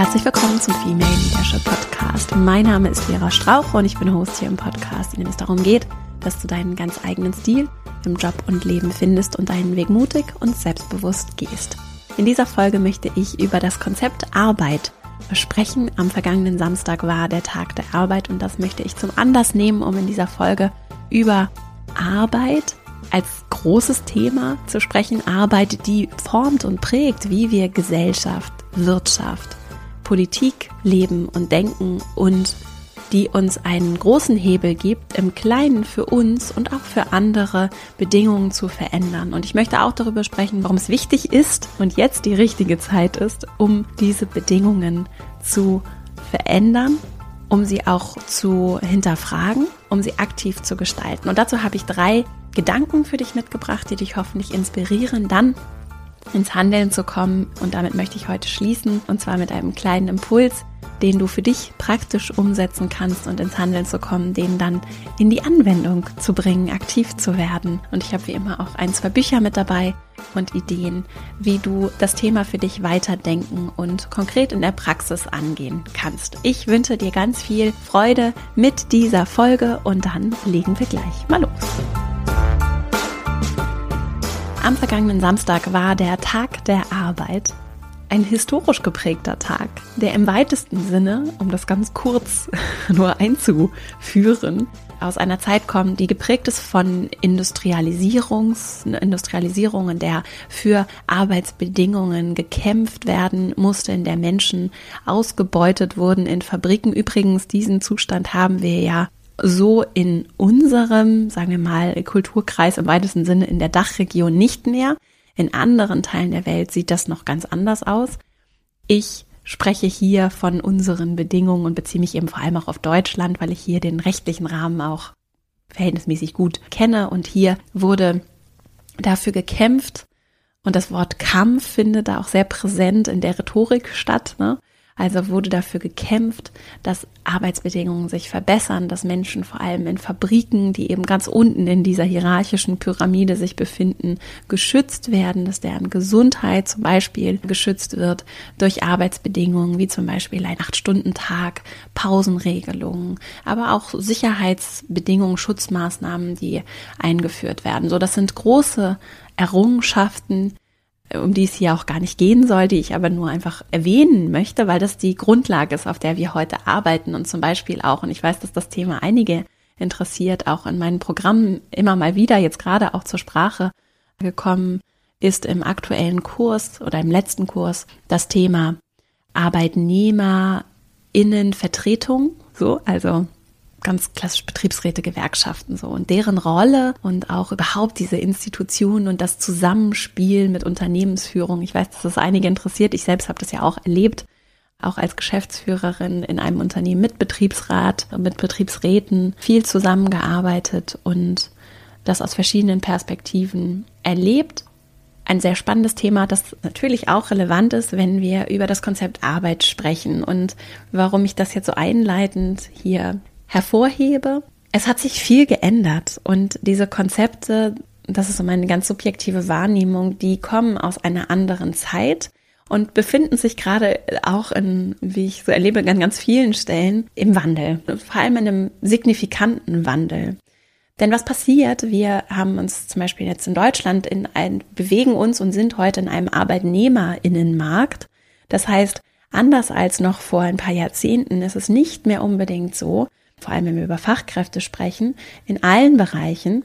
Herzlich willkommen zum Female Leadership Podcast. Mein Name ist Vera Strauch und ich bin Host hier im Podcast, in dem es darum geht, dass du deinen ganz eigenen Stil im Job und Leben findest und deinen Weg mutig und selbstbewusst gehst. In dieser Folge möchte ich über das Konzept Arbeit sprechen. Am vergangenen Samstag war der Tag der Arbeit und das möchte ich zum Anlass nehmen, um in dieser Folge über Arbeit als großes Thema zu sprechen. Arbeit, die formt und prägt, wie wir Gesellschaft, Wirtschaft, Politik leben und denken und die uns einen großen Hebel gibt, im Kleinen für uns und auch für andere Bedingungen zu verändern. Und ich möchte auch darüber sprechen, warum es wichtig ist und jetzt die richtige Zeit ist, um diese Bedingungen zu verändern, um sie auch zu hinterfragen, um sie aktiv zu gestalten. Und dazu habe ich drei Gedanken für dich mitgebracht, die dich hoffentlich inspirieren, dann ins Handeln zu kommen. Und damit möchte ich heute schließen, und zwar mit einem kleinen Impuls, den du für dich praktisch umsetzen kannst und ins Handeln zu kommen, den dann in die Anwendung zu bringen, aktiv zu werden. Und ich habe wie immer auch ein, zwei Bücher mit dabei und Ideen, wie du das Thema für dich weiterdenken und konkret in der Praxis angehen kannst. Ich wünsche dir ganz viel Freude mit dieser Folge und dann legen wir gleich mal los. Am vergangenen Samstag war der Tag der Arbeit ein historisch geprägter Tag, der im weitesten Sinne, um das ganz kurz nur einzuführen, aus einer Zeit kommt, die geprägt ist von Industrialisierungs, Industrialisierungen, der für Arbeitsbedingungen gekämpft werden musste, in der Menschen ausgebeutet wurden in Fabriken. Übrigens, diesen Zustand haben wir ja so in unserem, sagen wir mal, Kulturkreis im weitesten Sinne in der Dachregion nicht mehr. In anderen Teilen der Welt sieht das noch ganz anders aus. Ich spreche hier von unseren Bedingungen und beziehe mich eben vor allem auch auf Deutschland, weil ich hier den rechtlichen Rahmen auch verhältnismäßig gut kenne. Und hier wurde dafür gekämpft. Und das Wort Kampf findet da auch sehr präsent in der Rhetorik statt. Ne? Also wurde dafür gekämpft, dass Arbeitsbedingungen sich verbessern, dass Menschen vor allem in Fabriken, die eben ganz unten in dieser hierarchischen Pyramide sich befinden, geschützt werden, dass deren Gesundheit zum Beispiel geschützt wird durch Arbeitsbedingungen wie zum Beispiel ein Acht-Stunden-Tag, Pausenregelungen, aber auch Sicherheitsbedingungen, Schutzmaßnahmen, die eingeführt werden. So, das sind große Errungenschaften, um die es hier auch gar nicht gehen soll, die ich aber nur einfach erwähnen möchte, weil das die Grundlage ist, auf der wir heute arbeiten und zum Beispiel auch, und ich weiß, dass das Thema einige interessiert, auch in meinen Programmen immer mal wieder jetzt gerade auch zur Sprache gekommen ist im aktuellen Kurs oder im letzten Kurs das Thema Arbeitnehmerinnenvertretung, so, also ganz klassisch Betriebsräte, Gewerkschaften so und deren Rolle und auch überhaupt diese Institutionen und das Zusammenspiel mit Unternehmensführung. Ich weiß, dass das einige interessiert. Ich selbst habe das ja auch erlebt, auch als Geschäftsführerin in einem Unternehmen mit Betriebsrat, mit Betriebsräten viel zusammengearbeitet und das aus verschiedenen Perspektiven erlebt. Ein sehr spannendes Thema, das natürlich auch relevant ist, wenn wir über das Konzept Arbeit sprechen und warum ich das jetzt so einleitend hier hervorhebe. Es hat sich viel geändert und diese Konzepte, das ist so meine ganz subjektive Wahrnehmung, die kommen aus einer anderen Zeit und befinden sich gerade auch in, wie ich so erlebe, an ganz vielen Stellen im Wandel, vor allem in einem signifikanten Wandel. Denn was passiert? Wir haben uns zum Beispiel jetzt in Deutschland in ein, bewegen uns und sind heute in einem Arbeitnehmerinnenmarkt. Das heißt, anders als noch vor ein paar Jahrzehnten ist es nicht mehr unbedingt so, vor allem wenn wir über Fachkräfte sprechen, in allen Bereichen,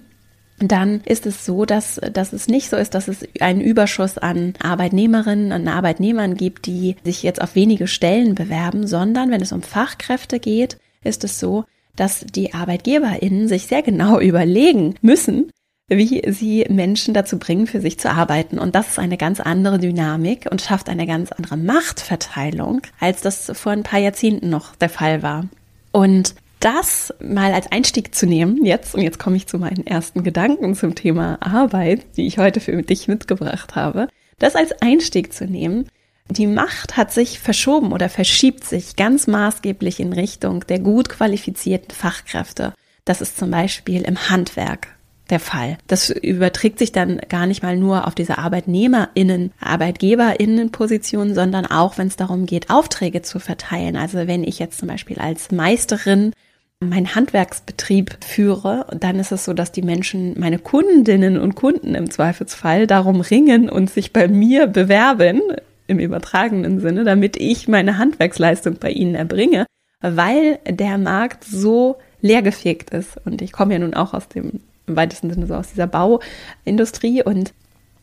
dann ist es so, dass, dass es nicht so ist, dass es einen Überschuss an Arbeitnehmerinnen und Arbeitnehmern gibt, die sich jetzt auf wenige Stellen bewerben, sondern wenn es um Fachkräfte geht, ist es so, dass die ArbeitgeberInnen sich sehr genau überlegen müssen, wie sie Menschen dazu bringen, für sich zu arbeiten. Und das ist eine ganz andere Dynamik und schafft eine ganz andere Machtverteilung, als das vor ein paar Jahrzehnten noch der Fall war. Und das mal als Einstieg zu nehmen, jetzt, und jetzt komme ich zu meinen ersten Gedanken zum Thema Arbeit, die ich heute für dich mitgebracht habe, das als Einstieg zu nehmen, die Macht hat sich verschoben oder verschiebt sich ganz maßgeblich in Richtung der gut qualifizierten Fachkräfte. Das ist zum Beispiel im Handwerk der Fall. Das überträgt sich dann gar nicht mal nur auf diese ArbeitnehmerInnen, ArbeitgeberInnen-Position, sondern auch, wenn es darum geht, Aufträge zu verteilen. Also wenn ich jetzt zum Beispiel als Meisterin meinen Handwerksbetrieb führe, dann ist es so, dass die Menschen, meine Kundinnen und Kunden im Zweifelsfall darum ringen und sich bei mir bewerben, im übertragenen Sinne, damit ich meine Handwerksleistung bei ihnen erbringe, weil der Markt so leergefegt ist. Und ich komme ja nun auch aus dem im weitesten Sinne so aus dieser Bauindustrie und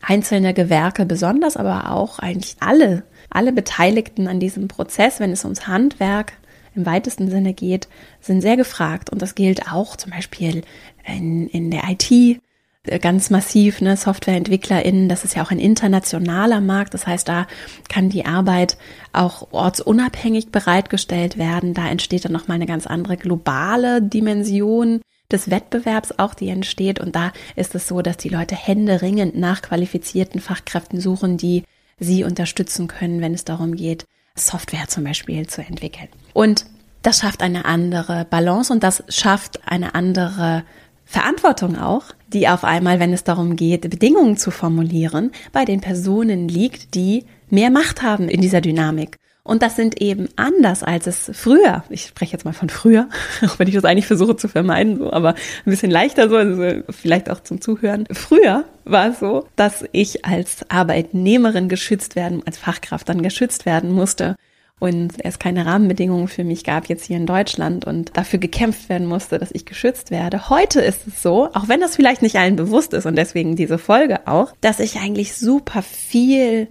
einzelne Gewerke besonders, aber auch eigentlich alle, alle Beteiligten an diesem Prozess, wenn es ums Handwerk im weitesten Sinne geht, sind sehr gefragt. Und das gilt auch zum Beispiel in, in der IT äh, ganz massiv, ne, SoftwareentwicklerInnen, das ist ja auch ein internationaler Markt. Das heißt, da kann die Arbeit auch ortsunabhängig bereitgestellt werden. Da entsteht dann nochmal eine ganz andere globale Dimension des Wettbewerbs auch, die entsteht. Und da ist es so, dass die Leute händeringend nach qualifizierten Fachkräften suchen, die sie unterstützen können, wenn es darum geht, Software zum Beispiel zu entwickeln. Und das schafft eine andere Balance und das schafft eine andere Verantwortung auch, die auf einmal, wenn es darum geht, Bedingungen zu formulieren, bei den Personen liegt, die mehr Macht haben in dieser Dynamik. Und das sind eben anders als es früher. Ich spreche jetzt mal von früher, auch wenn ich das eigentlich versuche zu vermeiden, so, aber ein bisschen leichter so, also vielleicht auch zum Zuhören. Früher war es so, dass ich als Arbeitnehmerin geschützt werden, als Fachkraft dann geschützt werden musste und es keine Rahmenbedingungen für mich gab jetzt hier in Deutschland und dafür gekämpft werden musste, dass ich geschützt werde. Heute ist es so, auch wenn das vielleicht nicht allen bewusst ist und deswegen diese Folge auch, dass ich eigentlich super viel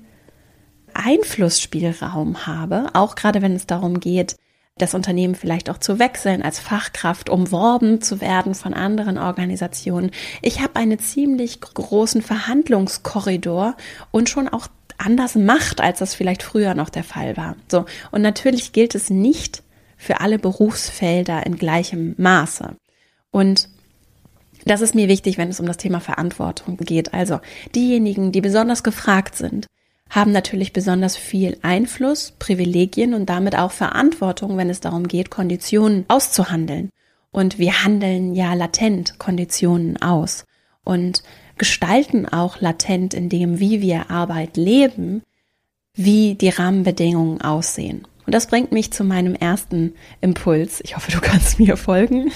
Einflussspielraum habe, auch gerade wenn es darum geht, das Unternehmen vielleicht auch zu wechseln, als Fachkraft umworben zu werden von anderen Organisationen. Ich habe einen ziemlich großen Verhandlungskorridor und schon auch anders Macht, als das vielleicht früher noch der Fall war. So. Und natürlich gilt es nicht für alle Berufsfelder in gleichem Maße. Und das ist mir wichtig, wenn es um das Thema Verantwortung geht. Also diejenigen, die besonders gefragt sind, haben natürlich besonders viel Einfluss, Privilegien und damit auch Verantwortung, wenn es darum geht, Konditionen auszuhandeln. Und wir handeln ja latent Konditionen aus und gestalten auch latent in dem, wie wir Arbeit leben, wie die Rahmenbedingungen aussehen. Und das bringt mich zu meinem ersten Impuls. Ich hoffe, du kannst mir folgen.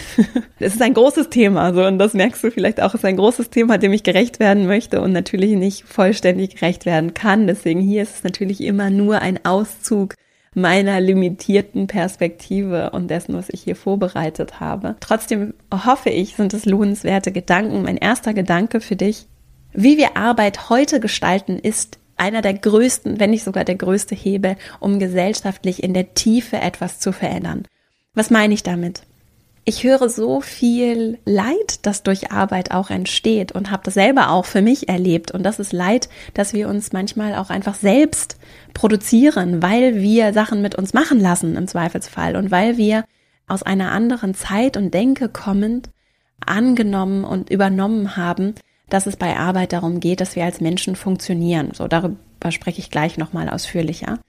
Es ist ein großes Thema, so, und das merkst du vielleicht auch, es ist ein großes Thema, dem ich gerecht werden möchte und natürlich nicht vollständig gerecht werden kann. Deswegen hier ist es natürlich immer nur ein Auszug meiner limitierten Perspektive und dessen, was ich hier vorbereitet habe. Trotzdem hoffe ich, sind es lohnenswerte Gedanken. Mein erster Gedanke für dich, wie wir Arbeit heute gestalten, ist einer der größten, wenn nicht sogar der größte Hebel, um gesellschaftlich in der Tiefe etwas zu verändern. Was meine ich damit? Ich höre so viel Leid, das durch Arbeit auch entsteht und habe das selber auch für mich erlebt. Und das ist Leid, dass wir uns manchmal auch einfach selbst produzieren, weil wir Sachen mit uns machen lassen im Zweifelsfall und weil wir aus einer anderen Zeit und Denke kommend angenommen und übernommen haben, dass es bei Arbeit darum geht, dass wir als Menschen funktionieren. So, darüber spreche ich gleich nochmal ausführlicher.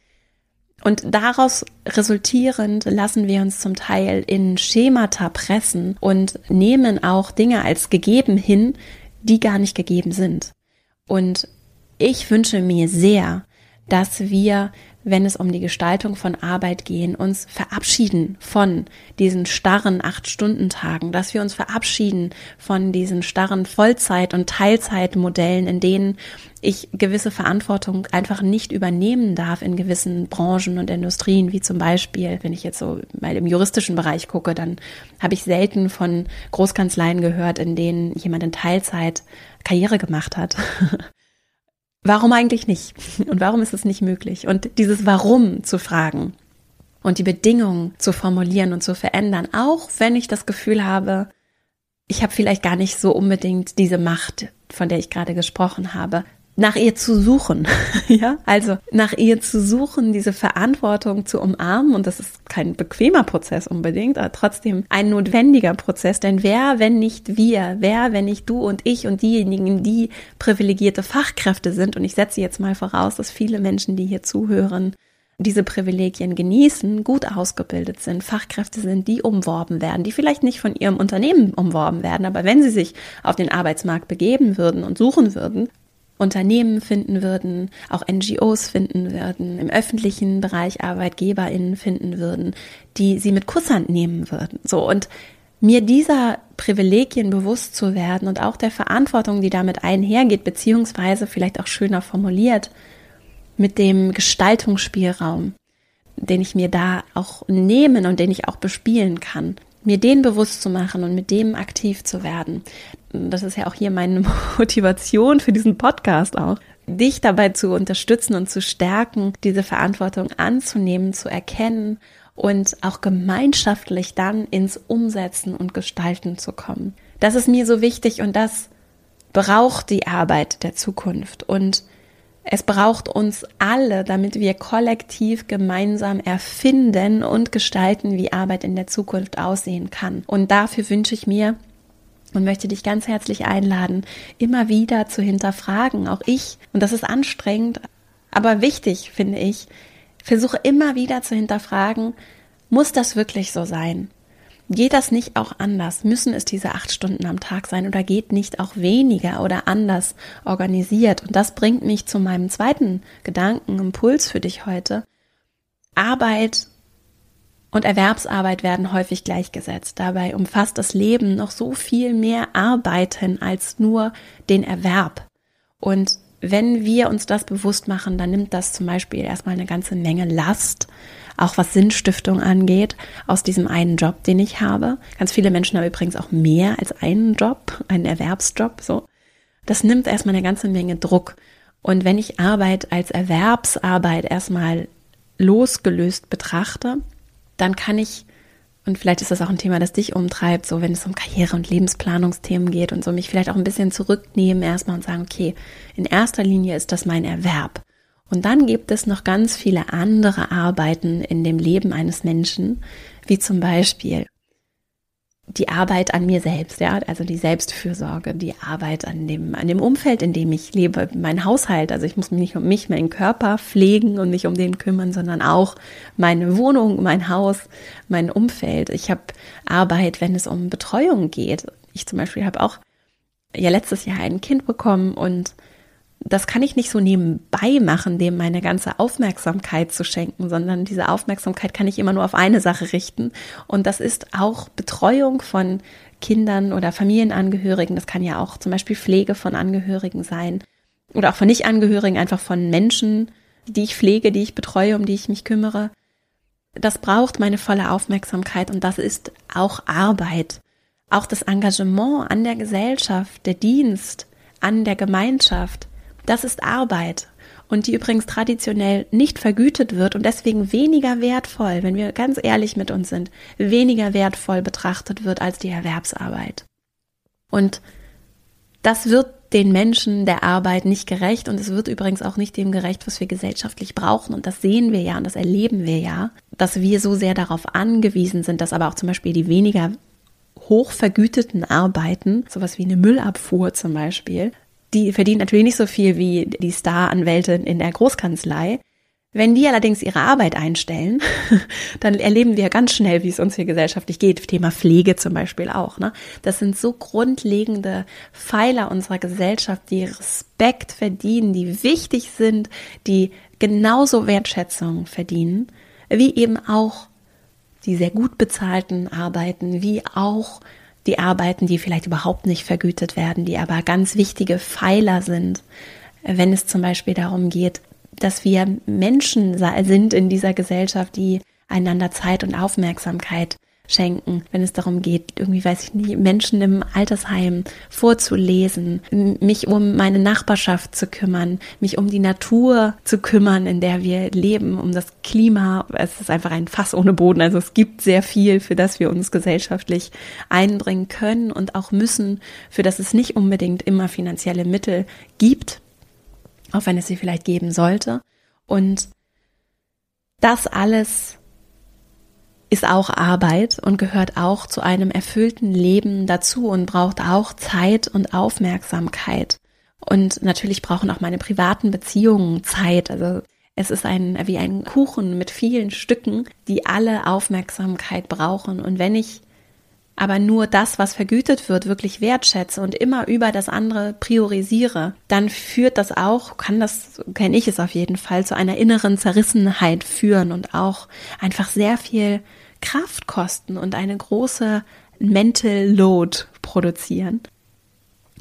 Und daraus resultierend lassen wir uns zum Teil in Schemata pressen und nehmen auch Dinge als gegeben hin, die gar nicht gegeben sind. Und ich wünsche mir sehr, dass wir wenn es um die Gestaltung von Arbeit gehen, uns verabschieden von diesen starren Acht-Stunden-Tagen, dass wir uns verabschieden von diesen starren Vollzeit- und Teilzeitmodellen, in denen ich gewisse Verantwortung einfach nicht übernehmen darf in gewissen Branchen und Industrien, wie zum Beispiel, wenn ich jetzt so mal im juristischen Bereich gucke, dann habe ich selten von Großkanzleien gehört, in denen jemand in Teilzeit Karriere gemacht hat. warum eigentlich nicht? Und warum ist es nicht möglich? Und dieses Warum zu fragen und die Bedingungen zu formulieren und zu verändern, auch wenn ich das Gefühl habe, ich habe vielleicht gar nicht so unbedingt diese Macht, von der ich gerade gesprochen habe. Nach ihr zu suchen, ja, also nach ihr zu suchen, diese Verantwortung zu umarmen. Und das ist kein bequemer Prozess unbedingt, aber trotzdem ein notwendiger Prozess, denn wer, wenn nicht wir, wer, wenn nicht du und ich und diejenigen, die privilegierte Fachkräfte sind? Und ich setze jetzt mal voraus, dass viele Menschen, die hier zuhören, diese Privilegien genießen, gut ausgebildet sind, Fachkräfte sind, die umworben werden, die vielleicht nicht von ihrem Unternehmen umworben werden, aber wenn sie sich auf den Arbeitsmarkt begeben würden und suchen würden, Unternehmen finden würden, auch NGOs finden würden, im öffentlichen Bereich ArbeitgeberInnen finden würden, die sie mit Kusshand nehmen würden. So und mir dieser Privilegien bewusst zu werden und auch der Verantwortung, die damit einhergeht, beziehungsweise vielleicht auch schöner formuliert, mit dem Gestaltungsspielraum, den ich mir da auch nehmen und den ich auch bespielen kann, mir den bewusst zu machen und mit dem aktiv zu werden. Das ist ja auch hier meine Motivation für diesen Podcast auch, dich dabei zu unterstützen und zu stärken, diese Verantwortung anzunehmen, zu erkennen und auch gemeinschaftlich dann ins Umsetzen und Gestalten zu kommen. Das ist mir so wichtig und das braucht die Arbeit der Zukunft und es braucht uns alle, damit wir kollektiv gemeinsam erfinden und gestalten, wie Arbeit in der Zukunft aussehen kann. Und dafür wünsche ich mir und möchte dich ganz herzlich einladen, immer wieder zu hinterfragen, auch ich, und das ist anstrengend, aber wichtig, finde ich, versuche immer wieder zu hinterfragen, muss das wirklich so sein? Geht das nicht auch anders? Müssen es diese acht Stunden am Tag sein oder geht nicht auch weniger oder anders organisiert? Und das bringt mich zu meinem zweiten Gedanken, Impuls für dich heute. Arbeit und Erwerbsarbeit werden häufig gleichgesetzt. Dabei umfasst das Leben noch so viel mehr Arbeiten als nur den Erwerb. Und wenn wir uns das bewusst machen, dann nimmt das zum Beispiel erstmal eine ganze Menge Last auch was Sinnstiftung angeht, aus diesem einen Job, den ich habe. Ganz viele Menschen haben übrigens auch mehr als einen Job, einen Erwerbsjob, so. Das nimmt erstmal eine ganze Menge Druck. Und wenn ich Arbeit als Erwerbsarbeit erstmal losgelöst betrachte, dann kann ich, und vielleicht ist das auch ein Thema, das dich umtreibt, so wenn es um Karriere- und Lebensplanungsthemen geht und so, mich vielleicht auch ein bisschen zurücknehmen erstmal und sagen, okay, in erster Linie ist das mein Erwerb. Und dann gibt es noch ganz viele andere Arbeiten in dem Leben eines Menschen, wie zum Beispiel die Arbeit an mir selbst, ja, also die Selbstfürsorge, die Arbeit an dem, an dem Umfeld, in dem ich lebe, mein Haushalt. Also ich muss mich nicht um mich, meinen Körper pflegen und mich um den kümmern, sondern auch meine Wohnung, mein Haus, mein Umfeld. Ich habe Arbeit, wenn es um Betreuung geht. Ich zum Beispiel habe auch ja letztes Jahr ein Kind bekommen und das kann ich nicht so nebenbei machen, dem meine ganze Aufmerksamkeit zu schenken, sondern diese Aufmerksamkeit kann ich immer nur auf eine Sache richten. Und das ist auch Betreuung von Kindern oder Familienangehörigen. Das kann ja auch zum Beispiel Pflege von Angehörigen sein oder auch von Nicht-Angehörigen, einfach von Menschen, die ich pflege, die ich betreue, um die ich mich kümmere. Das braucht meine volle Aufmerksamkeit und das ist auch Arbeit. Auch das Engagement an der Gesellschaft, der Dienst an der Gemeinschaft, das ist Arbeit und die übrigens traditionell nicht vergütet wird und deswegen weniger wertvoll, wenn wir ganz ehrlich mit uns sind, weniger wertvoll betrachtet wird als die Erwerbsarbeit. Und das wird den Menschen der Arbeit nicht gerecht und es wird übrigens auch nicht dem gerecht, was wir gesellschaftlich brauchen. Und das sehen wir ja und das erleben wir ja, dass wir so sehr darauf angewiesen sind, dass aber auch zum Beispiel die weniger hochvergüteten Arbeiten, sowas wie eine Müllabfuhr zum Beispiel, die verdienen natürlich nicht so viel wie die Star-Anwältin in der Großkanzlei. Wenn die allerdings ihre Arbeit einstellen, dann erleben wir ganz schnell, wie es uns hier gesellschaftlich geht. Thema Pflege zum Beispiel auch. Ne? Das sind so grundlegende Pfeiler unserer Gesellschaft, die Respekt verdienen, die wichtig sind, die genauso Wertschätzung verdienen, wie eben auch die sehr gut bezahlten Arbeiten, wie auch die Arbeiten, die vielleicht überhaupt nicht vergütet werden, die aber ganz wichtige Pfeiler sind, wenn es zum Beispiel darum geht, dass wir Menschen sind in dieser Gesellschaft, die einander Zeit und Aufmerksamkeit schenken, wenn es darum geht, irgendwie weiß ich nicht, Menschen im Altersheim vorzulesen, mich um meine Nachbarschaft zu kümmern, mich um die Natur zu kümmern, in der wir leben, um das Klima. Es ist einfach ein Fass ohne Boden. Also es gibt sehr viel, für das wir uns gesellschaftlich einbringen können und auch müssen, für das es nicht unbedingt immer finanzielle Mittel gibt. auch wenn es sie vielleicht geben sollte. Und das alles ist auch Arbeit und gehört auch zu einem erfüllten Leben dazu und braucht auch Zeit und Aufmerksamkeit. Und natürlich brauchen auch meine privaten Beziehungen Zeit. Also es ist ein, wie ein Kuchen mit vielen Stücken, die alle Aufmerksamkeit brauchen. Und wenn ich aber nur das, was vergütet wird, wirklich wertschätze und immer über das andere priorisiere, dann führt das auch, kann das, kenne ich es auf jeden Fall, zu einer inneren Zerrissenheit führen und auch einfach sehr viel Kraft kosten und eine große Mental Load produzieren.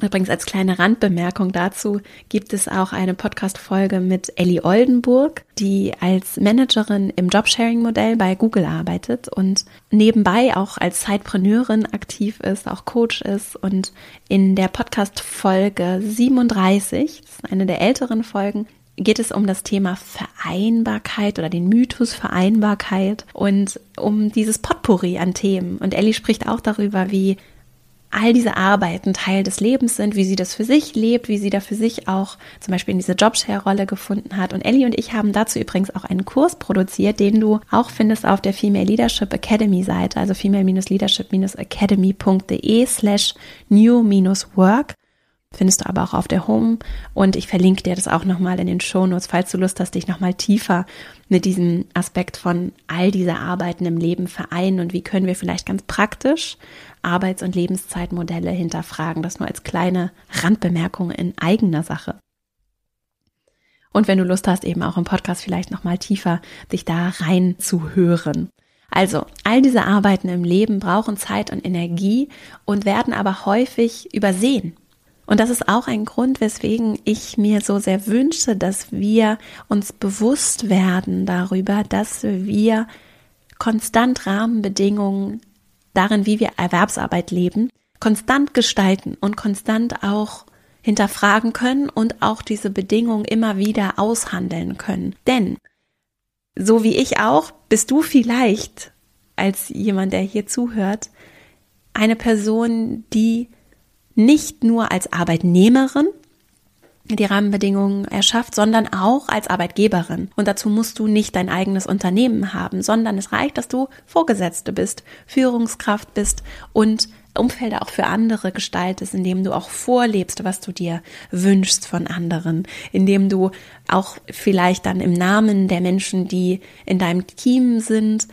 Übrigens als kleine Randbemerkung dazu gibt es auch eine Podcast-Folge mit Ellie Oldenburg, die als Managerin im Jobsharing-Modell bei Google arbeitet und nebenbei auch als Zeitpreneurin aktiv ist, auch Coach ist. Und in der Podcast-Folge 37, das ist eine der älteren Folgen, geht es um das Thema Vereinbarkeit oder den Mythos Vereinbarkeit und um dieses Potpourri an Themen. Und Ellie spricht auch darüber, wie all diese Arbeiten Teil des Lebens sind, wie sie das für sich lebt, wie sie da für sich auch zum Beispiel in diese Jobshare-Rolle gefunden hat. Und Ellie und ich haben dazu übrigens auch einen Kurs produziert, den du auch findest auf der Female Leadership Academy Seite, also female-leadership-academy.de slash new-work findest du aber auch auf der Home und ich verlinke dir das auch nochmal in den Shownotes, falls du Lust hast, dich nochmal tiefer mit diesem Aspekt von all dieser Arbeiten im Leben vereinen und wie können wir vielleicht ganz praktisch Arbeits- und Lebenszeitmodelle hinterfragen. Das nur als kleine Randbemerkung in eigener Sache. Und wenn du Lust hast, eben auch im Podcast vielleicht nochmal tiefer dich da rein zu hören. Also, all diese Arbeiten im Leben brauchen Zeit und Energie und werden aber häufig übersehen. Und das ist auch ein Grund, weswegen ich mir so sehr wünsche, dass wir uns bewusst werden darüber, dass wir konstant Rahmenbedingungen darin, wie wir Erwerbsarbeit leben, konstant gestalten und konstant auch hinterfragen können und auch diese Bedingungen immer wieder aushandeln können. Denn so wie ich auch, bist du vielleicht als jemand, der hier zuhört, eine Person, die nicht nur als Arbeitnehmerin die Rahmenbedingungen erschafft, sondern auch als Arbeitgeberin. Und dazu musst du nicht dein eigenes Unternehmen haben, sondern es reicht, dass du Vorgesetzte bist, Führungskraft bist und Umfelder auch für andere gestaltest, indem du auch vorlebst, was du dir wünschst von anderen, indem du auch vielleicht dann im Namen der Menschen, die in deinem Team sind,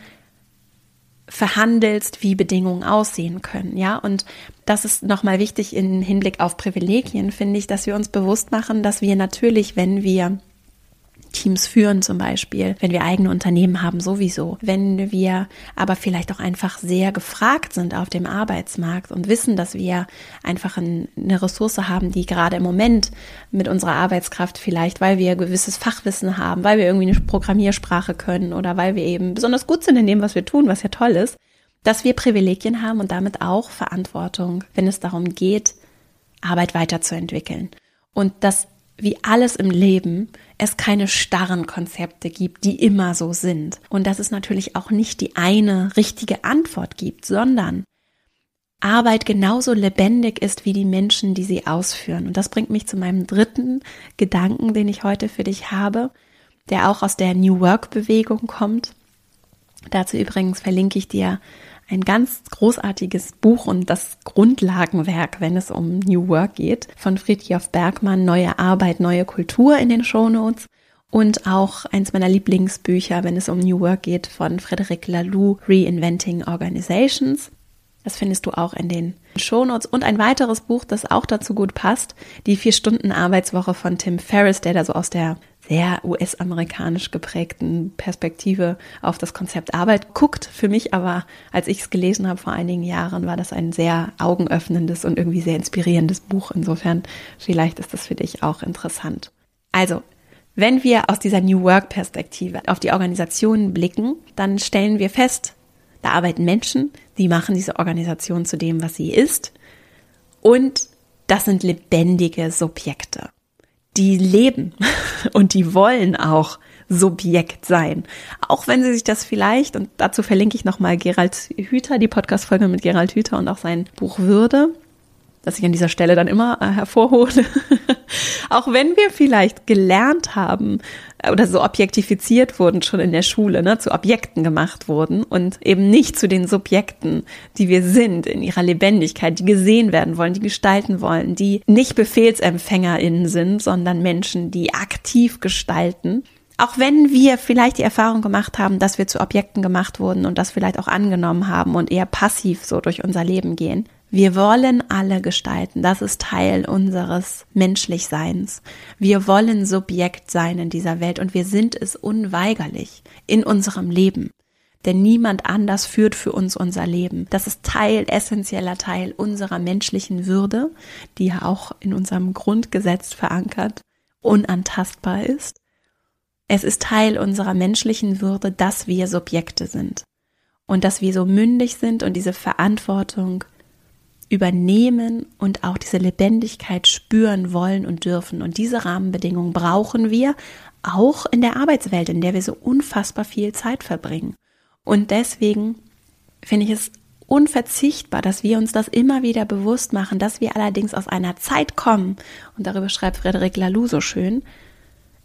verhandelst, wie Bedingungen aussehen können, ja. Und das ist nochmal wichtig im Hinblick auf Privilegien, finde ich, dass wir uns bewusst machen, dass wir natürlich, wenn wir Teams führen zum Beispiel, wenn wir eigene Unternehmen haben sowieso, wenn wir aber vielleicht auch einfach sehr gefragt sind auf dem Arbeitsmarkt und wissen, dass wir einfach eine Ressource haben, die gerade im Moment mit unserer Arbeitskraft vielleicht, weil wir gewisses Fachwissen haben, weil wir irgendwie eine Programmiersprache können oder weil wir eben besonders gut sind in dem, was wir tun, was ja toll ist, dass wir Privilegien haben und damit auch Verantwortung, wenn es darum geht, Arbeit weiterzuentwickeln. Und dass wie alles im Leben es keine starren Konzepte gibt, die immer so sind. Und dass es natürlich auch nicht die eine richtige Antwort gibt, sondern Arbeit genauso lebendig ist wie die Menschen, die sie ausführen. Und das bringt mich zu meinem dritten Gedanken, den ich heute für dich habe, der auch aus der New Work Bewegung kommt. Dazu übrigens verlinke ich dir ein ganz großartiges Buch und das Grundlagenwerk, wenn es um New Work geht, von Friedrich Bergmann, Neue Arbeit, neue Kultur in den Shownotes. Und auch eins meiner Lieblingsbücher, wenn es um New Work geht, von Frederic Laloux, Reinventing Organizations. Das findest du auch in den Shownotes. Und ein weiteres Buch, das auch dazu gut passt, die Vier-Stunden-Arbeitswoche von Tim Ferriss, der da so aus der sehr US-amerikanisch geprägten Perspektive auf das Konzept Arbeit guckt. Für mich aber, als ich es gelesen habe vor einigen Jahren, war das ein sehr augenöffnendes und irgendwie sehr inspirierendes Buch. Insofern, vielleicht ist das für dich auch interessant. Also, wenn wir aus dieser New Work-Perspektive auf die Organisation blicken, dann stellen wir fest, da arbeiten Menschen, die machen diese Organisation zu dem, was sie ist. Und das sind lebendige Subjekte die leben und die wollen auch Subjekt sein. Auch wenn sie sich das vielleicht, und dazu verlinke ich nochmal Gerald Hüther, die Podcast-Folge mit Gerald Hüther und auch sein Buch Würde. Das ich an dieser Stelle dann immer äh, hervorhole. auch wenn wir vielleicht gelernt haben äh, oder so objektifiziert wurden schon in der Schule, ne, zu Objekten gemacht wurden und eben nicht zu den Subjekten, die wir sind in ihrer Lebendigkeit, die gesehen werden wollen, die gestalten wollen, die nicht BefehlsempfängerInnen sind, sondern Menschen, die aktiv gestalten. Auch wenn wir vielleicht die Erfahrung gemacht haben, dass wir zu Objekten gemacht wurden und das vielleicht auch angenommen haben und eher passiv so durch unser Leben gehen, wir wollen alle gestalten. Das ist Teil unseres Menschlichseins. Wir wollen Subjekt sein in dieser Welt und wir sind es unweigerlich in unserem Leben. Denn niemand anders führt für uns unser Leben. Das ist Teil, essentieller Teil unserer menschlichen Würde, die ja auch in unserem Grundgesetz verankert, unantastbar ist. Es ist Teil unserer menschlichen Würde, dass wir Subjekte sind und dass wir so mündig sind und diese Verantwortung übernehmen und auch diese Lebendigkeit spüren wollen und dürfen. Und diese Rahmenbedingungen brauchen wir auch in der Arbeitswelt, in der wir so unfassbar viel Zeit verbringen. Und deswegen finde ich es unverzichtbar, dass wir uns das immer wieder bewusst machen, dass wir allerdings aus einer Zeit kommen, und darüber schreibt Frederic Laloux so schön,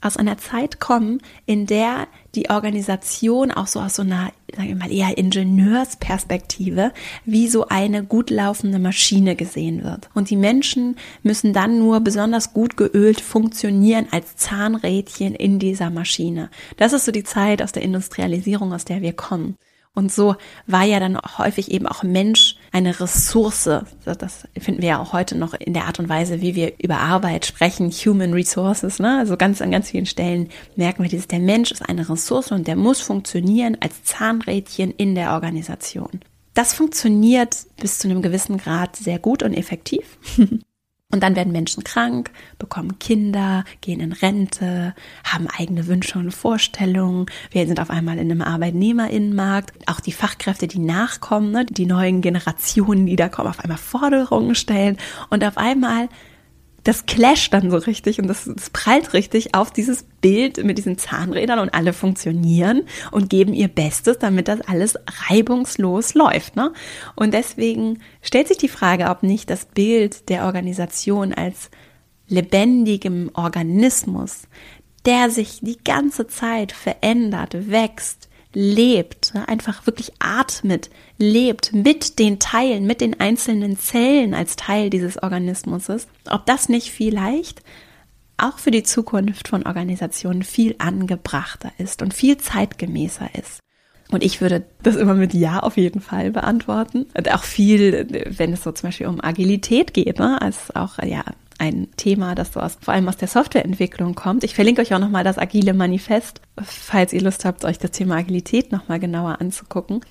aus einer Zeit kommen, in der die Organisation auch so aus so einer, sagen wir mal, eher Ingenieursperspektive wie so eine gut laufende Maschine gesehen wird. Und die Menschen müssen dann nur besonders gut geölt funktionieren als Zahnrädchen in dieser Maschine. Das ist so die Zeit aus der Industrialisierung, aus der wir kommen. Und so war ja dann häufig eben auch Mensch eine Ressource. Das finden wir ja auch heute noch in der Art und Weise, wie wir über Arbeit sprechen, Human Resources. Ne? Also ganz an ganz vielen Stellen merken wir dieses, der Mensch ist eine Ressource und der muss funktionieren als Zahnrädchen in der Organisation. Das funktioniert bis zu einem gewissen Grad sehr gut und effektiv. Und dann werden Menschen krank, bekommen Kinder, gehen in Rente, haben eigene Wünsche und Vorstellungen. Wir sind auf einmal in einem Arbeitnehmerinnenmarkt. Auch die Fachkräfte, die nachkommen, ne, die neuen Generationen, die da kommen, auf einmal Forderungen stellen. Und auf einmal das clasht dann so richtig und das, das prallt richtig auf dieses Bild mit diesen Zahnrädern und alle funktionieren und geben ihr Bestes, damit das alles reibungslos läuft. Ne? Und deswegen stellt sich die Frage, ob nicht das Bild der Organisation als lebendigem Organismus, der sich die ganze Zeit verändert, wächst, lebt, ne, einfach wirklich atmet, lebt mit den Teilen, mit den einzelnen Zellen als Teil dieses Organismus ist, ob das nicht vielleicht auch für die Zukunft von Organisationen viel angebrachter ist und viel zeitgemäßer ist. Und ich würde das immer mit Ja auf jeden Fall beantworten. Und auch viel, wenn es so zum Beispiel um Agilität geht, ne, als auch ja ein Thema, das so aus, vor allem aus der Softwareentwicklung kommt. Ich verlinke euch auch nochmal das Agile Manifest, falls ihr Lust habt, euch das Thema Agilität nochmal genauer anzugucken.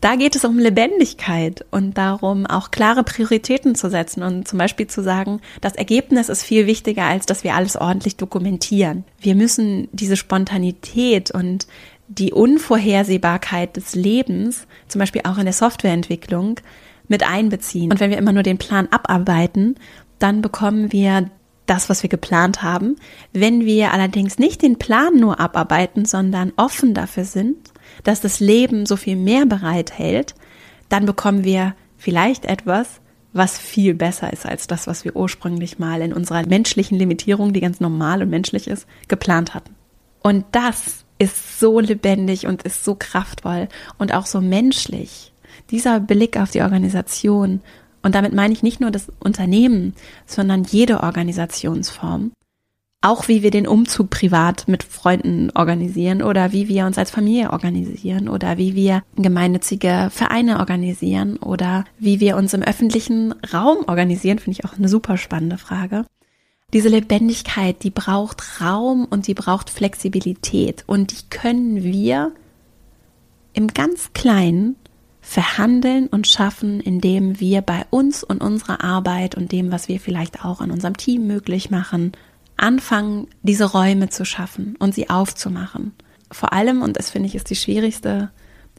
Da geht es um Lebendigkeit und darum, auch klare Prioritäten zu setzen und zum Beispiel zu sagen, das Ergebnis ist viel wichtiger, als dass wir alles ordentlich dokumentieren. Wir müssen diese Spontanität und die Unvorhersehbarkeit des Lebens, zum Beispiel auch in der Softwareentwicklung, mit einbeziehen. Und wenn wir immer nur den Plan abarbeiten dann bekommen wir das, was wir geplant haben. Wenn wir allerdings nicht den Plan nur abarbeiten, sondern offen dafür sind, dass das Leben so viel mehr bereithält, dann bekommen wir vielleicht etwas, was viel besser ist als das, was wir ursprünglich mal in unserer menschlichen Limitierung, die ganz normal und menschlich ist, geplant hatten. Und das ist so lebendig und ist so kraftvoll und auch so menschlich. Dieser Blick auf die Organisation und damit meine ich nicht nur das Unternehmen, sondern jede Organisationsform. Auch wie wir den Umzug privat mit Freunden organisieren oder wie wir uns als Familie organisieren oder wie wir gemeinnützige Vereine organisieren oder wie wir uns im öffentlichen Raum organisieren, finde ich auch eine super spannende Frage. Diese Lebendigkeit, die braucht Raum und die braucht Flexibilität und die können wir im ganz Kleinen verhandeln und schaffen, indem wir bei uns und unserer Arbeit und dem, was wir vielleicht auch in unserem Team möglich machen, anfangen, diese Räume zu schaffen und sie aufzumachen. Vor allem, und das finde ich ist die schwierigste,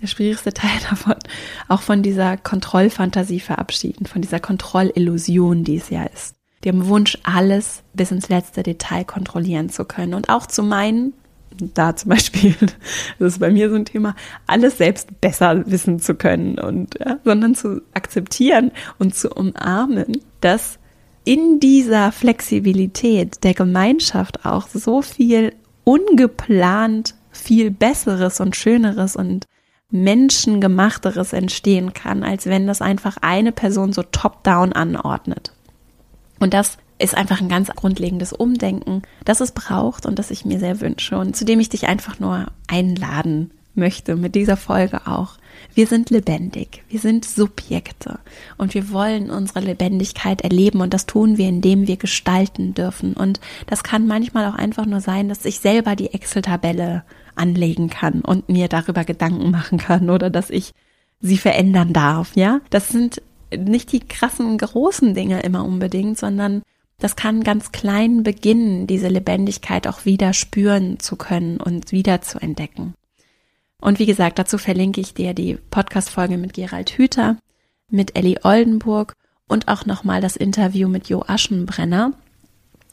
der schwierigste Teil davon, auch von dieser Kontrollfantasie verabschieden, von dieser Kontrollillusion, die es ja ist. Dem Wunsch, alles bis ins letzte Detail kontrollieren zu können und auch zu meinen, da zum Beispiel, das ist bei mir so ein Thema, alles selbst besser wissen zu können und, ja, sondern zu akzeptieren und zu umarmen, dass in dieser Flexibilität der Gemeinschaft auch so viel ungeplant viel Besseres und Schöneres und Menschengemachteres entstehen kann, als wenn das einfach eine Person so top-down anordnet. Und das ist einfach ein ganz grundlegendes Umdenken, das es braucht und das ich mir sehr wünsche und zu dem ich dich einfach nur einladen möchte mit dieser Folge auch. Wir sind lebendig, wir sind Subjekte und wir wollen unsere Lebendigkeit erleben und das tun wir, indem wir gestalten dürfen. Und das kann manchmal auch einfach nur sein, dass ich selber die Excel-Tabelle anlegen kann und mir darüber Gedanken machen kann oder dass ich sie verändern darf, ja? Das sind nicht die krassen großen Dinge immer unbedingt, sondern das kann ganz klein beginnen, diese Lebendigkeit auch wieder spüren zu können und wieder zu entdecken. Und wie gesagt, dazu verlinke ich dir die Podcast-Folge mit Gerald Hüther, mit Ellie Oldenburg und auch nochmal das Interview mit Jo Aschenbrenner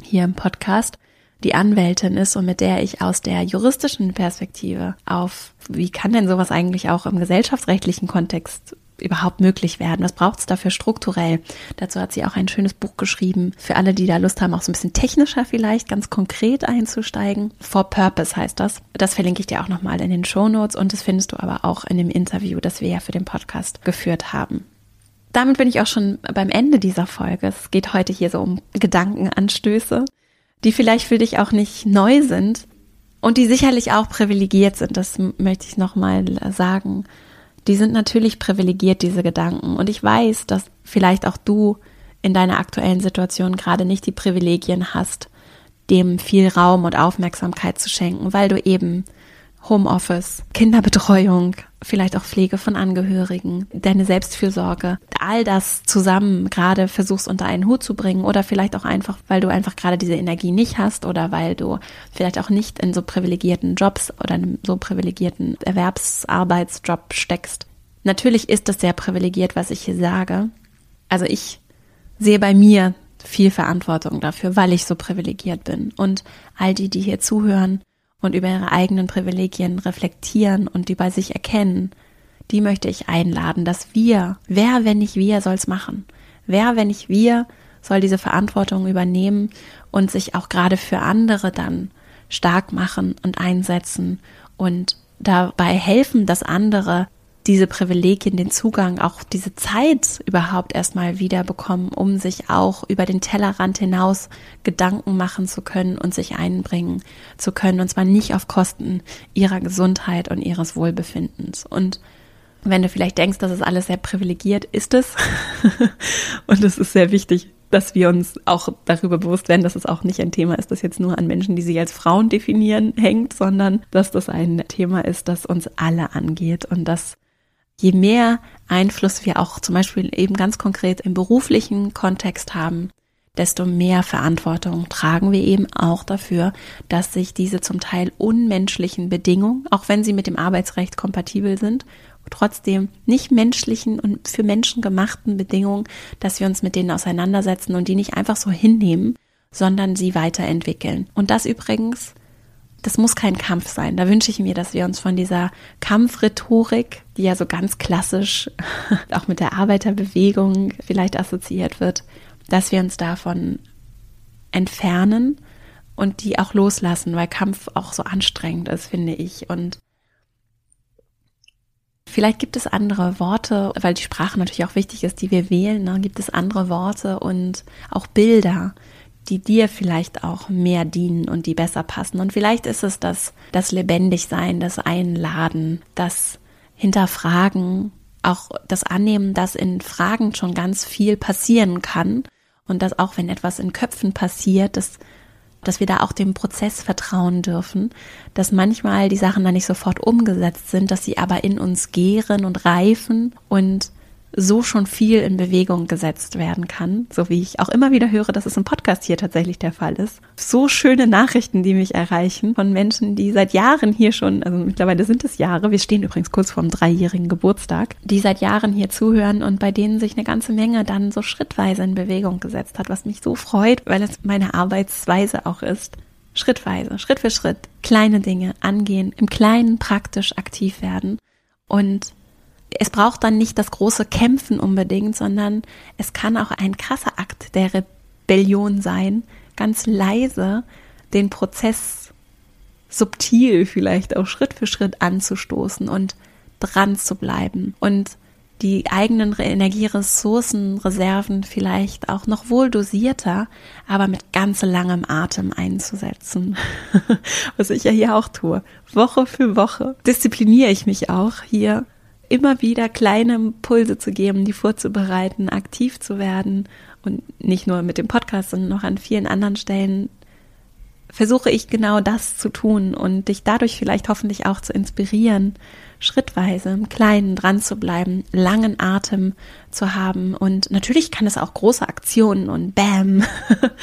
hier im Podcast, die Anwältin ist und mit der ich aus der juristischen Perspektive auf, wie kann denn sowas eigentlich auch im gesellschaftsrechtlichen Kontext überhaupt möglich werden? Was braucht es dafür strukturell? Dazu hat sie auch ein schönes Buch geschrieben. Für alle, die da Lust haben, auch so ein bisschen technischer vielleicht, ganz konkret einzusteigen. For Purpose heißt das. Das verlinke ich dir auch nochmal in den Show Notes und das findest du aber auch in dem Interview, das wir ja für den Podcast geführt haben. Damit bin ich auch schon beim Ende dieser Folge. Es geht heute hier so um Gedankenanstöße, die vielleicht für dich auch nicht neu sind und die sicherlich auch privilegiert sind. Das möchte ich nochmal sagen die sind natürlich privilegiert, diese Gedanken. Und ich weiß, dass vielleicht auch du in deiner aktuellen Situation gerade nicht die Privilegien hast, dem viel Raum und Aufmerksamkeit zu schenken, weil du eben Homeoffice, Kinderbetreuung, vielleicht auch Pflege von Angehörigen, deine Selbstfürsorge, all das zusammen gerade versuchst unter einen Hut zu bringen oder vielleicht auch einfach, weil du einfach gerade diese Energie nicht hast oder weil du vielleicht auch nicht in so privilegierten Jobs oder einem so privilegierten Erwerbsarbeitsjob steckst. Natürlich ist das sehr privilegiert, was ich hier sage. Also ich sehe bei mir viel Verantwortung dafür, weil ich so privilegiert bin. Und all die, die hier zuhören, und über ihre eigenen Privilegien reflektieren und die bei sich erkennen, die möchte ich einladen, dass wir, wer, wenn nicht wir, soll's machen? Wer, wenn nicht wir, soll diese Verantwortung übernehmen und sich auch gerade für andere dann stark machen und einsetzen und dabei helfen, dass andere diese Privilegien, den Zugang, auch diese Zeit überhaupt erstmal wieder bekommen, um sich auch über den Tellerrand hinaus Gedanken machen zu können und sich einbringen zu können. Und zwar nicht auf Kosten ihrer Gesundheit und ihres Wohlbefindens. Und wenn du vielleicht denkst, das ist alles sehr privilegiert, ist es. und es ist sehr wichtig, dass wir uns auch darüber bewusst werden, dass es auch nicht ein Thema ist, das jetzt nur an Menschen, die sich als Frauen definieren, hängt, sondern dass das ein Thema ist, das uns alle angeht und das je mehr Einfluss wir auch zum Beispiel eben ganz konkret im beruflichen Kontext haben, desto mehr Verantwortung tragen wir eben auch dafür, dass sich diese zum Teil unmenschlichen Bedingungen, auch wenn sie mit dem Arbeitsrecht kompatibel sind, trotzdem nicht menschlichen und für Menschen gemachten Bedingungen, dass wir uns mit denen auseinandersetzen und die nicht einfach so hinnehmen, sondern sie weiterentwickeln. Und das übrigens das muss kein Kampf sein. Da wünsche ich mir, dass wir uns von dieser Kampfrhetorik, die ja so ganz klassisch auch mit der Arbeiterbewegung vielleicht assoziiert wird, dass wir uns davon entfernen und die auch loslassen, weil Kampf auch so anstrengend ist, finde ich. Und vielleicht gibt es andere Worte, weil die Sprache natürlich auch wichtig ist, die wir wählen. Ne? Gibt es andere Worte und auch Bilder, die dir vielleicht auch mehr dienen und die besser passen. Und vielleicht ist es das, das Lebendigsein, das Einladen, das Hinterfragen, auch das Annehmen, dass in Fragen schon ganz viel passieren kann und dass auch wenn etwas in Köpfen passiert, dass, dass wir da auch dem Prozess vertrauen dürfen, dass manchmal die Sachen dann nicht sofort umgesetzt sind, dass sie aber in uns gären und reifen und so schon viel in Bewegung gesetzt werden kann, so wie ich auch immer wieder höre, dass es im Podcast hier tatsächlich der Fall ist. So schöne Nachrichten, die mich erreichen von Menschen, die seit Jahren hier schon, also mittlerweile sind es Jahre, wir stehen übrigens kurz vor dem dreijährigen Geburtstag, die seit Jahren hier zuhören und bei denen sich eine ganze Menge dann so schrittweise in Bewegung gesetzt hat, was mich so freut, weil es meine Arbeitsweise auch ist schrittweise, Schritt für Schritt kleine Dinge angehen, im Kleinen praktisch aktiv werden. Und es braucht dann nicht das große Kämpfen unbedingt, sondern es kann auch ein krasser Akt der Rebellion sein, ganz leise den Prozess subtil vielleicht auch Schritt für Schritt anzustoßen und dran zu bleiben und die eigenen Energieressourcen, Reserven vielleicht auch noch wohl dosierter, aber mit ganz langem Atem einzusetzen. Was ich ja hier auch tue. Woche für Woche diszipliniere ich mich auch hier immer wieder kleine Impulse zu geben, die vorzubereiten, aktiv zu werden. Und nicht nur mit dem Podcast, sondern noch an vielen anderen Stellen versuche ich genau das zu tun und dich dadurch vielleicht hoffentlich auch zu inspirieren, schrittweise im Kleinen dran zu bleiben, langen Atem zu haben. Und natürlich kann es auch große Aktionen und Bam,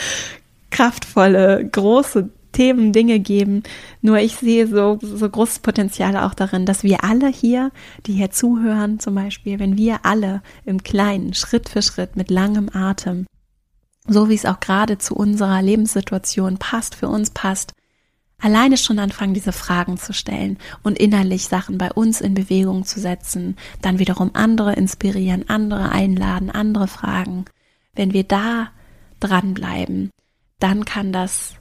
kraftvolle, große Themen, Dinge geben. Nur ich sehe so, so großes Potenzial auch darin, dass wir alle hier, die hier zuhören, zum Beispiel, wenn wir alle im Kleinen, Schritt für Schritt, mit langem Atem so wie es auch gerade zu unserer Lebenssituation passt, für uns passt, alleine schon anfangen, diese Fragen zu stellen und innerlich Sachen bei uns in Bewegung zu setzen, dann wiederum andere inspirieren, andere einladen, andere fragen. Wenn wir da dranbleiben, dann kann das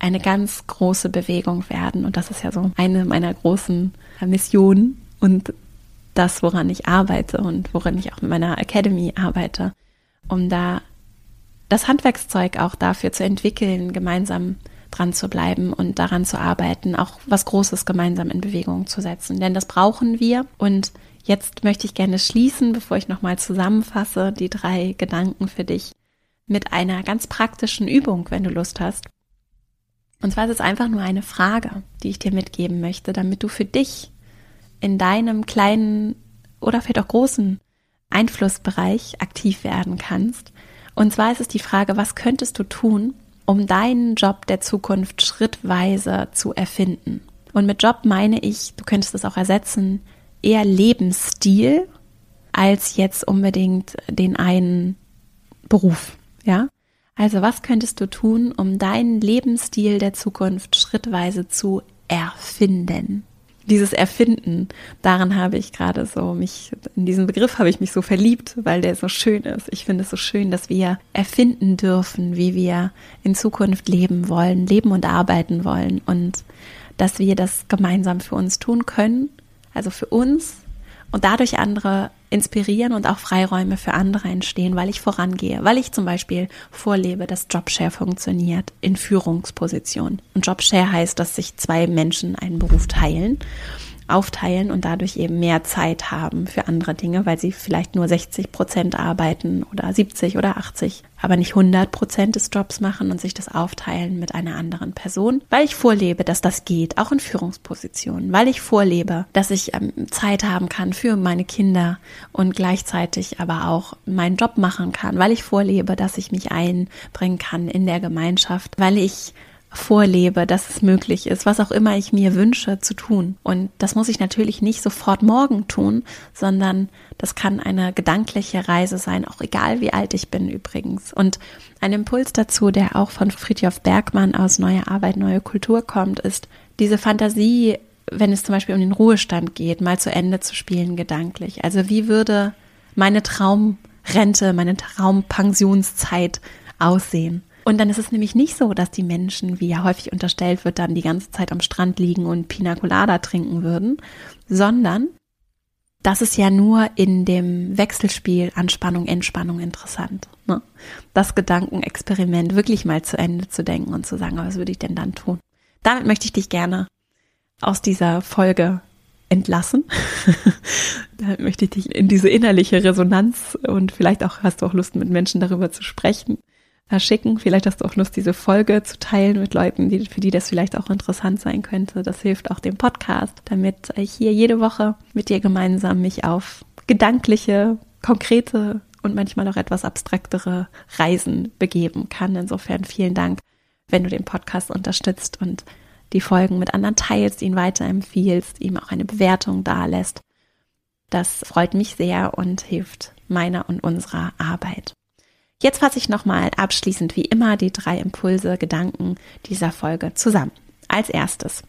eine ganz große Bewegung werden. Und das ist ja so eine meiner großen Missionen und das, woran ich arbeite und woran ich auch mit meiner Academy arbeite, um da das Handwerkszeug auch dafür zu entwickeln, gemeinsam dran zu bleiben und daran zu arbeiten, auch was Großes gemeinsam in Bewegung zu setzen. Denn das brauchen wir. Und jetzt möchte ich gerne schließen, bevor ich nochmal zusammenfasse, die drei Gedanken für dich mit einer ganz praktischen Übung, wenn du Lust hast. Und zwar ist es einfach nur eine Frage, die ich dir mitgeben möchte, damit du für dich in deinem kleinen oder vielleicht auch großen Einflussbereich aktiv werden kannst und zwar ist es die Frage, was könntest du tun, um deinen Job der Zukunft schrittweise zu erfinden? Und mit Job meine ich, du könntest es auch ersetzen, eher Lebensstil als jetzt unbedingt den einen Beruf, ja? Also was könntest du tun, um deinen Lebensstil der Zukunft schrittweise zu erfinden? dieses Erfinden, daran habe ich gerade so mich, in diesen Begriff habe ich mich so verliebt, weil der so schön ist. Ich finde es so schön, dass wir erfinden dürfen, wie wir in Zukunft leben wollen, leben und arbeiten wollen und dass wir das gemeinsam für uns tun können, also für uns und dadurch andere inspirieren und auch Freiräume für andere entstehen, weil ich vorangehe, weil ich zum Beispiel vorlebe, dass Jobshare funktioniert in Führungspositionen. Und Jobshare heißt, dass sich zwei Menschen einen Beruf teilen aufteilen und dadurch eben mehr Zeit haben für andere Dinge, weil sie vielleicht nur 60 Prozent arbeiten oder 70 oder 80, aber nicht 100 Prozent des Jobs machen und sich das aufteilen mit einer anderen Person, weil ich vorlebe, dass das geht, auch in Führungspositionen, weil ich vorlebe, dass ich ähm, Zeit haben kann für meine Kinder und gleichzeitig aber auch meinen Job machen kann, weil ich vorlebe, dass ich mich einbringen kann in der Gemeinschaft, weil ich vorlebe, dass es möglich ist, was auch immer ich mir wünsche zu tun. Und das muss ich natürlich nicht sofort morgen tun, sondern das kann eine gedankliche Reise sein, auch egal wie alt ich bin übrigens. Und ein Impuls dazu, der auch von Friedhof Bergmann aus Neue Arbeit, Neue Kultur kommt, ist diese Fantasie, wenn es zum Beispiel um den Ruhestand geht, mal zu Ende zu spielen gedanklich. Also wie würde meine Traumrente, meine Traumpensionszeit aussehen? Und dann ist es nämlich nicht so, dass die Menschen, wie ja häufig unterstellt wird, dann die ganze Zeit am Strand liegen und Pina Colada trinken würden, sondern das ist ja nur in dem Wechselspiel Anspannung, Entspannung interessant. Ne? Das Gedankenexperiment wirklich mal zu Ende zu denken und zu sagen, was würde ich denn dann tun? Damit möchte ich dich gerne aus dieser Folge entlassen. Damit möchte ich dich in diese innerliche Resonanz und vielleicht auch hast du auch Lust, mit Menschen darüber zu sprechen, verschicken. Vielleicht hast du auch Lust, diese Folge zu teilen mit Leuten, die, für die das vielleicht auch interessant sein könnte. Das hilft auch dem Podcast, damit ich hier jede Woche mit dir gemeinsam mich auf gedankliche, konkrete und manchmal auch etwas abstraktere Reisen begeben kann. Insofern vielen Dank, wenn du den Podcast unterstützt und die Folgen mit anderen teilst, ihn weiterempfiehlst, ihm auch eine Bewertung dalässt. Das freut mich sehr und hilft meiner und unserer Arbeit. Jetzt fasse ich nochmal abschließend wie immer die drei Impulse, Gedanken dieser Folge zusammen. Als erstes,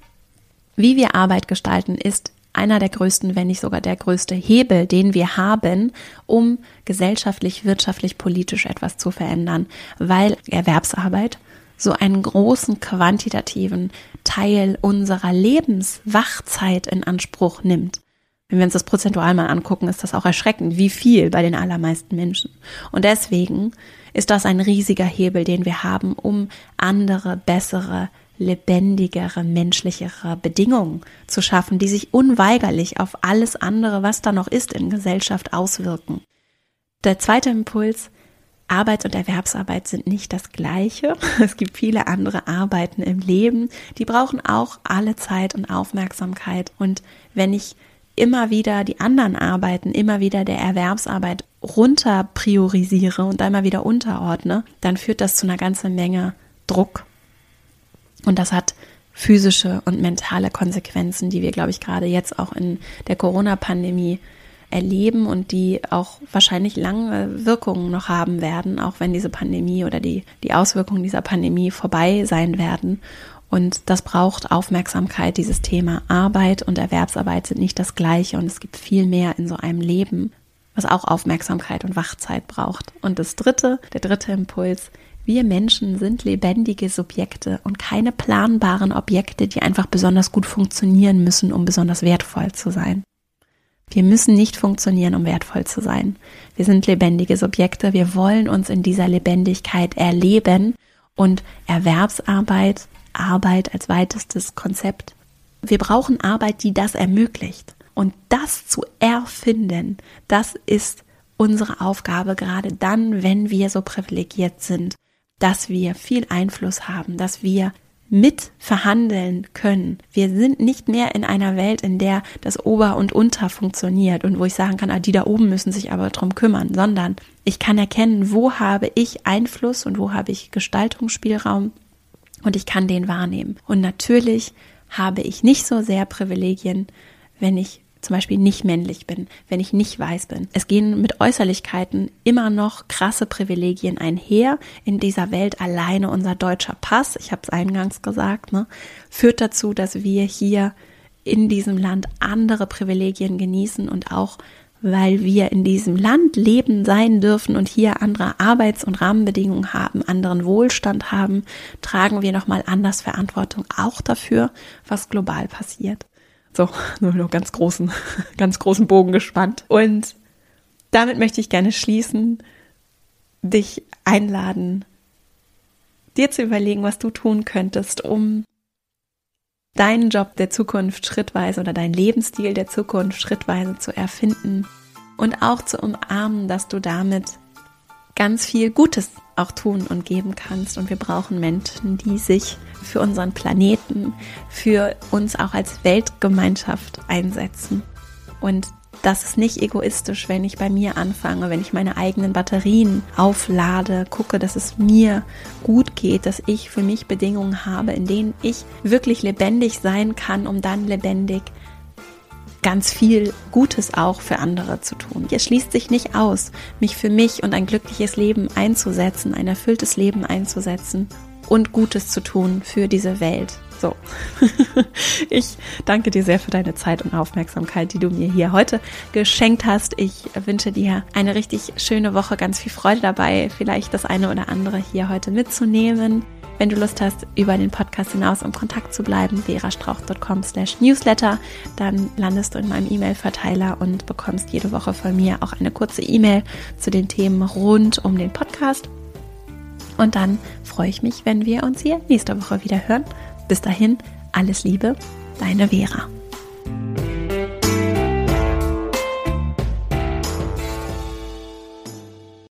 wie wir Arbeit gestalten, ist einer der größten, wenn nicht sogar der größte Hebel, den wir haben, um gesellschaftlich, wirtschaftlich, politisch etwas zu verändern, weil Erwerbsarbeit so einen großen quantitativen Teil unserer Lebenswachzeit in Anspruch nimmt. Wenn wir uns das prozentual mal angucken, ist das auch erschreckend, wie viel bei den allermeisten Menschen. Und deswegen ist das ein riesiger Hebel, den wir haben, um andere, bessere, lebendigere, menschlichere Bedingungen zu schaffen, die sich unweigerlich auf alles andere, was da noch ist in Gesellschaft, auswirken. Der zweite Impuls, Arbeit und Erwerbsarbeit sind nicht das gleiche. Es gibt viele andere Arbeiten im Leben, die brauchen auch alle Zeit und Aufmerksamkeit. Und wenn ich immer wieder die anderen Arbeiten, immer wieder der Erwerbsarbeit runter priorisiere und immer wieder unterordne, dann führt das zu einer ganzen Menge Druck und das hat physische und mentale Konsequenzen, die wir, glaube ich, gerade jetzt auch in der Corona-Pandemie erleben und die auch wahrscheinlich lange Wirkungen noch haben werden, auch wenn diese Pandemie oder die, die Auswirkungen dieser Pandemie vorbei sein werden. Und das braucht Aufmerksamkeit. Dieses Thema Arbeit und Erwerbsarbeit sind nicht das gleiche und es gibt viel mehr in so einem Leben, was auch Aufmerksamkeit und Wachzeit braucht. Und das dritte, der dritte Impuls, wir Menschen sind lebendige Subjekte und keine planbaren Objekte, die einfach besonders gut funktionieren müssen, um besonders wertvoll zu sein. Wir müssen nicht funktionieren, um wertvoll zu sein. Wir sind lebendige Subjekte, wir wollen uns in dieser Lebendigkeit erleben und Erwerbsarbeit, Arbeit als weitestes Konzept. Wir brauchen Arbeit, die das ermöglicht. Und das zu erfinden, das ist unsere Aufgabe, gerade dann, wenn wir so privilegiert sind dass wir viel Einfluss haben, dass wir mit verhandeln können. Wir sind nicht mehr in einer Welt, in der das Ober und Unter funktioniert und wo ich sagen kann, ah, die da oben müssen sich aber drum kümmern, sondern ich kann erkennen, wo habe ich Einfluss und wo habe ich Gestaltungsspielraum und ich kann den wahrnehmen. Und natürlich habe ich nicht so sehr Privilegien, wenn ich zum Beispiel nicht männlich bin, wenn ich nicht weiß bin. Es gehen mit Äußerlichkeiten immer noch krasse Privilegien einher. In dieser Welt alleine unser deutscher Pass, ich habe es eingangs gesagt, ne, führt dazu, dass wir hier in diesem Land andere Privilegien genießen und auch weil wir in diesem Land leben sein dürfen und hier andere Arbeits- und Rahmenbedingungen haben, anderen Wohlstand haben, tragen wir nochmal anders Verantwortung auch dafür, was global passiert. So, nur noch ganz großen, ganz großen Bogen gespannt. Und damit möchte ich gerne schließen, dich einladen, dir zu überlegen, was du tun könntest, um deinen Job der Zukunft schrittweise oder deinen Lebensstil der Zukunft schrittweise zu erfinden und auch zu umarmen, dass du damit ganz viel Gutes auch tun und geben kannst. Und wir brauchen Menschen, die sich für unseren Planeten, für uns auch als Weltgemeinschaft einsetzen. Und das ist nicht egoistisch, wenn ich bei mir anfange, wenn ich meine eigenen Batterien auflade, gucke, dass es mir gut geht, dass ich für mich Bedingungen habe, in denen ich wirklich lebendig sein kann, um dann lebendig ganz viel Gutes auch für andere zu tun. Es schließt sich nicht aus, mich für mich und ein glückliches Leben einzusetzen, ein erfülltes Leben einzusetzen und Gutes zu tun für diese Welt. So, ich danke dir sehr für deine Zeit und Aufmerksamkeit, die du mir hier heute geschenkt hast. Ich wünsche dir eine richtig schöne Woche, ganz viel Freude dabei, vielleicht das eine oder andere hier heute mitzunehmen. Wenn du Lust hast, über den Podcast hinaus im Kontakt zu bleiben, verastrauch.com slash newsletter, dann landest du in meinem E-Mail-Verteiler und bekommst jede Woche von mir auch eine kurze E-Mail zu den Themen rund um den Podcast. Und dann freue ich mich, wenn wir uns hier nächste Woche wieder hören. Bis dahin, alles Liebe, deine Vera.